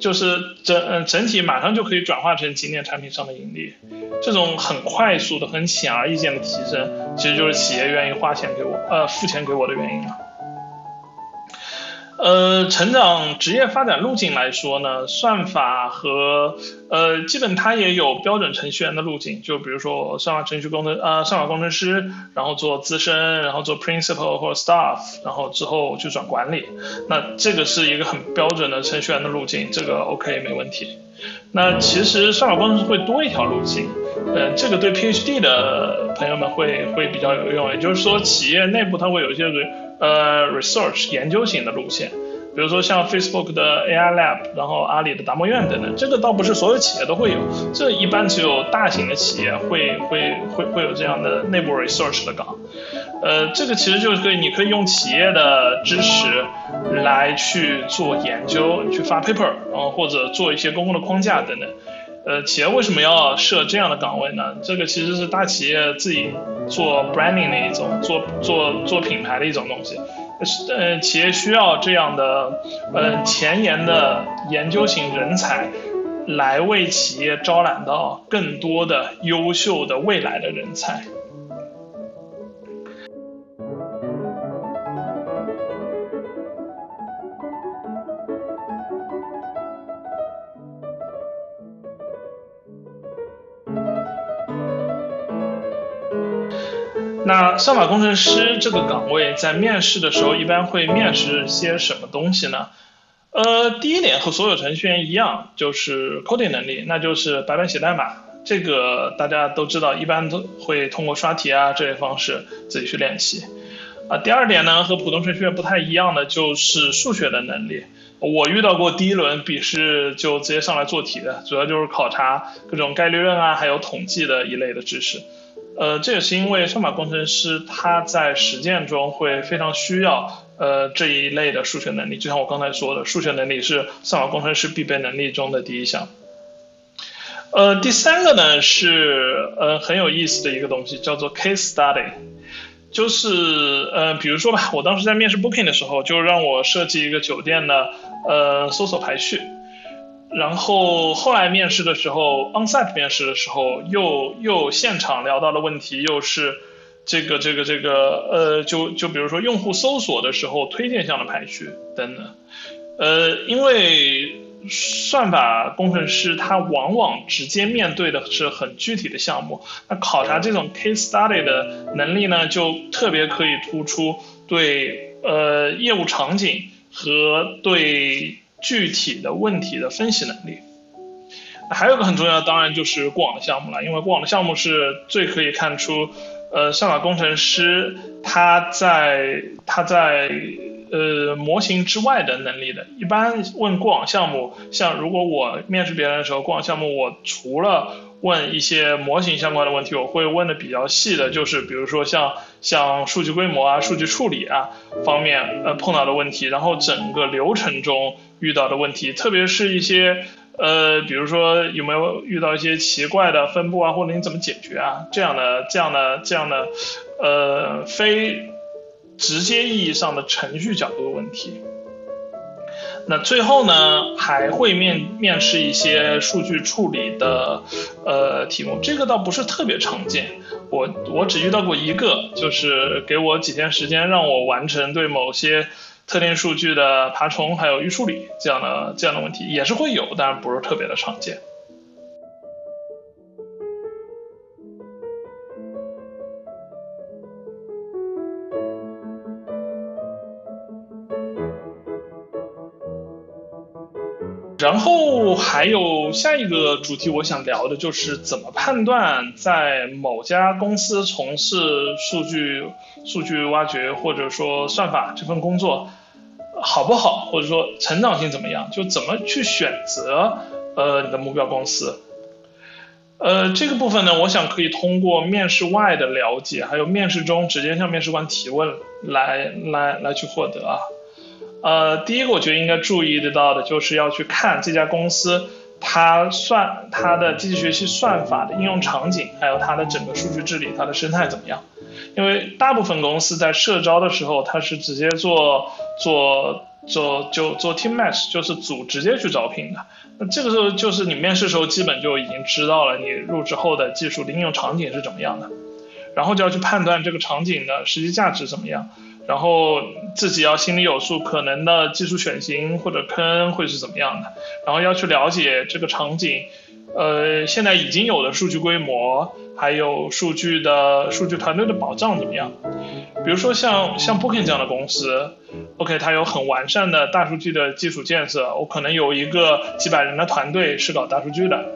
就是整嗯整体马上就可以转化成景点产品上的盈利，这种很快速的、很显而易见的提升，其实就是企业愿意花钱给我，呃付钱给我的原因了。呃，成长职业发展路径来说呢，算法和呃，基本它也有标准程序员的路径，就比如说算法程序工程啊，算法工程师，然后做资深，然后做 principal 或者 staff，然后之后去转管理，那这个是一个很标准的程序员的路径，这个 OK 没问题。那其实算法工程师会多一条路径，呃，这个对 PhD 的朋友们会会比较有用，也就是说企业内部它会有一些呃，research 研究型的路线，比如说像 Facebook 的 AI Lab，然后阿里的达摩院等等，这个倒不是所有企业都会有，这一般只有大型的企业会会会会有这样的内部 research 的岗，呃，这个其实就是可以，你可以用企业的支持来去做研究，去发 paper，然后或者做一些公共的框架等等。呃，企业为什么要设这样的岗位呢？这个其实是大企业自己做 branding 的一种，做做做品牌的一种东西。呃，企业需要这样的呃前沿的研究型人才，来为企业招揽到更多的优秀的未来的人才。那算法工程师这个岗位在面试的时候，一般会面试些什么东西呢？呃，第一点和所有程序员一样，就是 coding 能力，那就是白板写代码，这个大家都知道，一般都会通过刷题啊这些方式自己去练习。啊，第二点呢，和普通程序员不太一样的就是数学的能力。我遇到过第一轮笔试就直接上来做题的，主要就是考察各种概率论啊，还有统计的一类的知识。呃，这也是因为算法工程师他在实践中会非常需要呃这一类的数学能力，就像我刚才说的，数学能力是算法工程师必备能力中的第一项。呃，第三个呢是呃很有意思的一个东西，叫做 case study。就是呃，比如说吧，我当时在面试 Booking 的时候，就让我设计一个酒店的呃搜索排序，然后后来面试的时候，onsite 面试的时候，又又现场聊到的问题又是这个这个这个呃，就就比如说用户搜索的时候推荐项的排序等等，呃，因为。算法工程师他往往直接面对的是很具体的项目，那考察这种 case study 的能力呢，就特别可以突出对呃业务场景和对具体的问题的分析能力。还有个很重要的，当然就是过往的项目了，因为过往的项目是最可以看出呃算法工程师他在他在。呃，模型之外的能力的，一般问过往项目，像如果我面试别人的时候，过往项目我除了问一些模型相关的问题，我会问的比较细的，就是比如说像像数据规模啊、数据处理啊方面呃碰到的问题，然后整个流程中遇到的问题，特别是一些呃，比如说有没有遇到一些奇怪的分布啊，或者你怎么解决啊这样的这样的这样的呃非。直接意义上的程序角度的问题，那最后呢还会面面试一些数据处理的呃题目，这个倒不是特别常见，我我只遇到过一个，就是给我几天时间让我完成对某些特定数据的爬虫还有预处理这样的这样的问题，也是会有，但是不是特别的常见。然后还有下一个主题，我想聊的就是怎么判断在某家公司从事数据、数据挖掘或者说算法这份工作好不好，或者说成长性怎么样，就怎么去选择呃你的目标公司。呃，这个部分呢，我想可以通过面试外的了解，还有面试中直接向面试官提问来来来去获得啊。呃，第一个我觉得应该注意得到的就是要去看这家公司它算它的机器学习算法的应用场景，还有它的整个数据治理，它的生态怎么样？因为大部分公司在社招的时候，它是直接做做做就做 team match，就是组直接去招聘的。那这个时候就是你面试时候基本就已经知道了你入职后的技术的应用场景是怎么样的，然后就要去判断这个场景的实际价值怎么样。然后自己要心里有数，可能的技术选型或者坑会是怎么样的，然后要去了解这个场景，呃，现在已经有的数据规模，还有数据的数据团队的保障怎么样？比如说像像 Booking 这样的公司，OK，它有很完善的大数据的基础建设，我可能有一个几百人的团队是搞大数据的，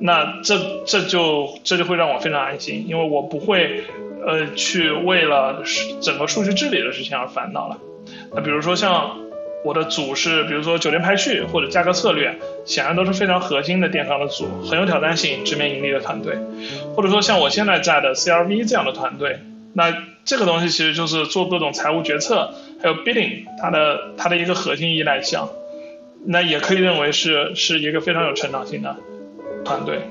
那这这就这就会让我非常安心，因为我不会。呃，去为了整个数据治理的事情而烦恼了。那比如说像我的组是，比如说酒店排序或者价格策略，显然都是非常核心的电商的组，很有挑战性、直面盈利的团队。或者说像我现在在的 CRV 这样的团队，那这个东西其实就是做各种财务决策，还有 bidding，它的它的一个核心依赖项。那也可以认为是是一个非常有成长性的团队。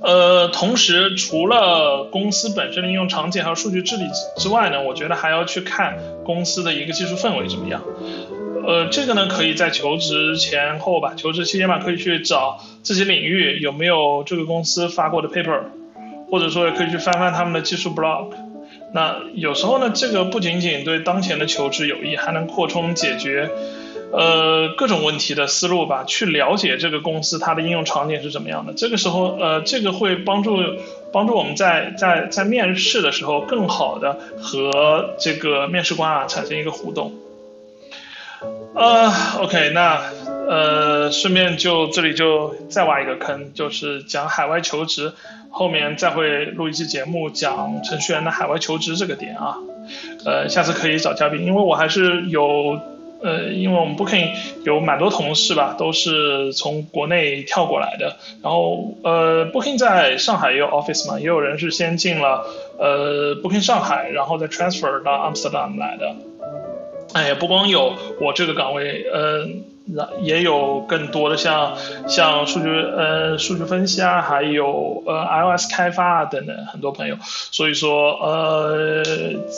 呃，同时除了公司本身的应用场景还有数据治理之外呢，我觉得还要去看公司的一个技术氛围怎么样。呃，这个呢可以在求职前后吧，求职期间吧，可以去找自己领域有没有这个公司发过的 paper，或者说也可以去翻翻他们的技术 blog。那有时候呢，这个不仅仅对当前的求职有益，还能扩充解决。呃，各种问题的思路吧，去了解这个公司它的应用场景是怎么样的。这个时候，呃，这个会帮助帮助我们在在在面试的时候，更好的和这个面试官啊产生一个互动。呃，OK，那呃，顺便就这里就再挖一个坑，就是讲海外求职，后面再会录一期节目讲程序员的海外求职这个点啊。呃，下次可以找嘉宾，因为我还是有。呃，因为我们 Booking 有蛮多同事吧，都是从国内跳过来的。然后呃，Booking 在上海也有 office 嘛，也有人是先进了呃 Booking 上海，然后再 transfer 到 Amsterdam 来的。哎呀，不光有我这个岗位，嗯，也有更多的像像数据呃数据分析啊，还有呃 iOS 开发啊等等很多朋友。所以说呃，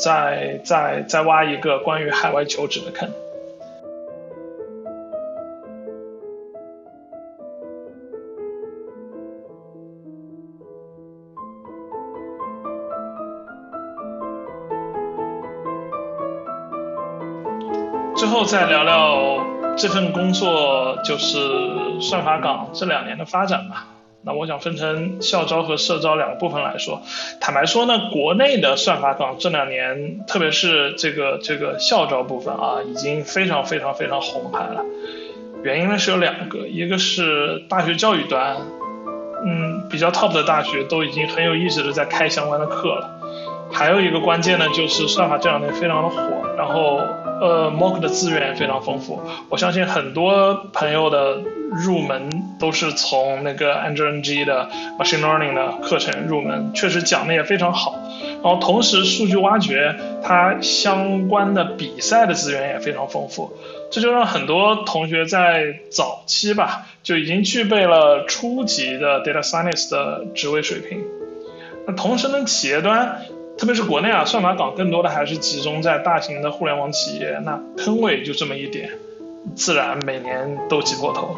再再再挖一个关于海外求职的坑。后再聊聊这份工作，就是算法岗这两年的发展吧。那我想分成校招和社招两个部分来说。坦白说呢，国内的算法岗这两年，特别是这个这个校招部分啊，已经非常非常非常红牌了。原因呢是有两个，一个是大学教育端，嗯，比较 top 的大学都已经很有意识的在开相关的课了。还有一个关键呢，就是算法这两年非常的火，然后呃，Mock 的资源非常丰富。我相信很多朋友的入门都是从那个 AngelNG 的 Machine Learning 的课程入门，确实讲的也非常好。然后同时数据挖掘它相关的比赛的资源也非常丰富，这就让很多同学在早期吧就已经具备了初级的 Data Science 的职位水平。那同时呢，企业端。特别是国内啊，算法岗更多的还是集中在大型的互联网企业，那坑位就这么一点，自然每年都挤破头。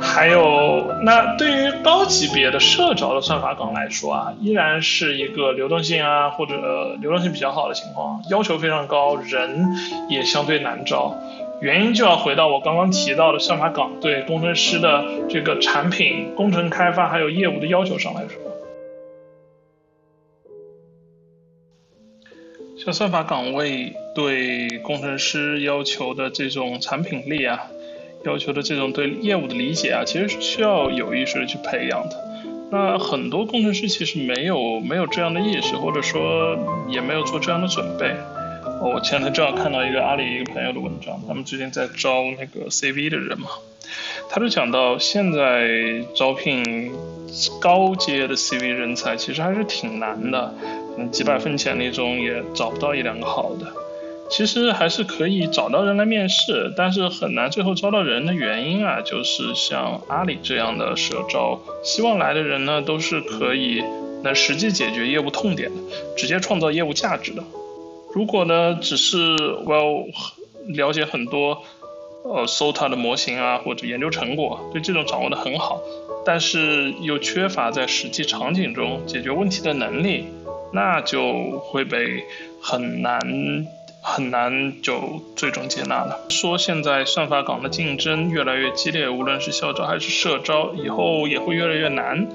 还有，那对于高级别的社招的算法岗来说啊，依然是一个流动性啊或者流动性比较好的情况，要求非常高，人也相对难招。原因就要回到我刚刚提到的算法岗对工程师的这个产品工程开发还有业务的要求上来说。像算法岗位对工程师要求的这种产品力啊，要求的这种对业务的理解啊，其实是需要有意识的去培养的。那很多工程师其实没有没有这样的意识，或者说也没有做这样的准备。我前天正好看到一个阿里一个朋友的文章，他们最近在招那个 CV 的人嘛，他就讲到现在招聘高阶的 CV 人才其实还是挺难的。嗯，几百份简历中也找不到一两个好的，其实还是可以找到人来面试，但是很难最后招到人的原因啊，就是像阿里这样的社招，希望来的人呢都是可以能实际解决业务痛点的，直接创造业务价值的。如果呢只是我要了解很多，呃，搜它的模型啊或者研究成果，对这种掌握的很好，但是又缺乏在实际场景中解决问题的能力。那就会被很难很难就最终接纳了。说现在算法岗的竞争越来越激烈，无论是校招还是社招，以后也会越来越难。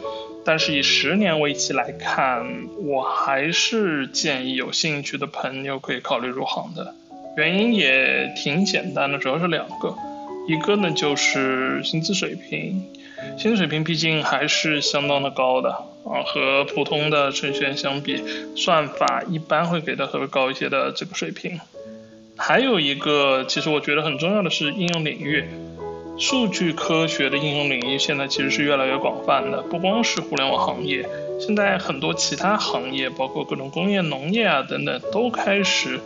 但是以十年为期来看，我还是建议有兴趣的朋友可以考虑入行的。原因也挺简单的，主要是两个，一个呢就是薪资水平。薪资水平毕竟还是相当的高的啊，和普通的程序员相比，算法一般会给的稍微高一些的这个水平。还有一个，其实我觉得很重要的是应用领域，数据科学的应用领域现在其实是越来越广泛的，不光是互联网行业，现在很多其他行业，包括各种工业、农业啊等等，都开始。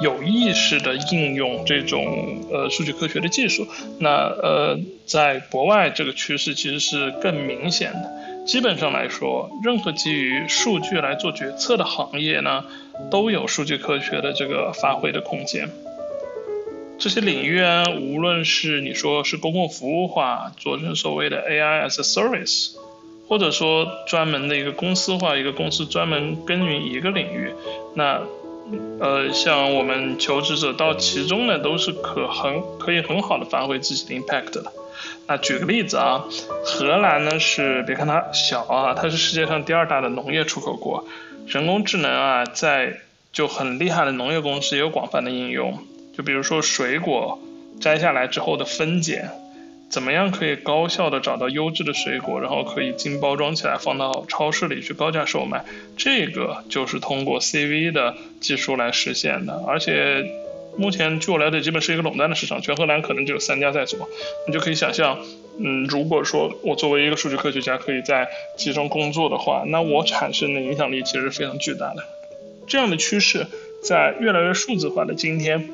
有意识的应用这种呃数据科学的技术，那呃在国外这个趋势其实是更明显的。基本上来说，任何基于数据来做决策的行业呢，都有数据科学的这个发挥的空间。这些领域啊，无论是你说是公共服务化，做成所谓的 AI as a service，或者说专门的一个公司化，一个公司专门耕耘一个领域，那。呃，像我们求职者到其中呢，都是可很可以很好的发挥自己的 impact 的。那举个例子啊，荷兰呢是别看它小啊，它是世界上第二大的农业出口国，人工智能啊在就很厉害的农业公司也有广泛的应用。就比如说水果摘下来之后的分拣，怎么样可以高效的找到优质的水果，然后可以精包装起来放到超市里去高价售卖，这个就是通过 CV 的技术来实现的。而且目前据我了解，基本是一个垄断的市场，全荷兰可能只有三家在做，你就可以想象。嗯，如果说我作为一个数据科学家可以在其中工作的话，那我产生的影响力其实是非常巨大的。这样的趋势在越来越数字化的今天，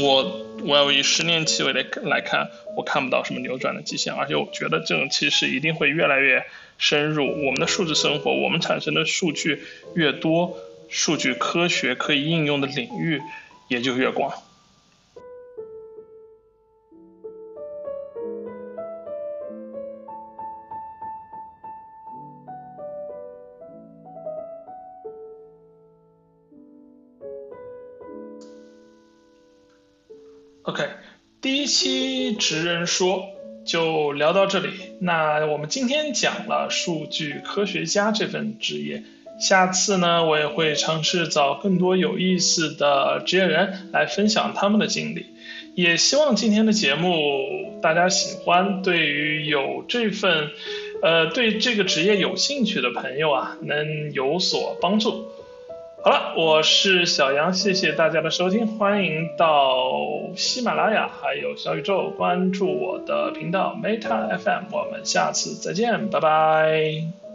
我我要以十年期为来来看，我看不到什么扭转的迹象，而且我觉得这种趋势一定会越来越深入我们的数字生活。我们产生的数据越多，数据科学可以应用的领域也就越广。OK，第一期职人说就聊到这里。那我们今天讲了数据科学家这份职业，下次呢我也会尝试找更多有意思的职业人来分享他们的经历。也希望今天的节目大家喜欢，对于有这份呃对这个职业有兴趣的朋友啊，能有所帮助。好了，我是小杨，谢谢大家的收听，欢迎到喜马拉雅还有小宇宙关注我的频道 Meta FM，我们下次再见，拜拜。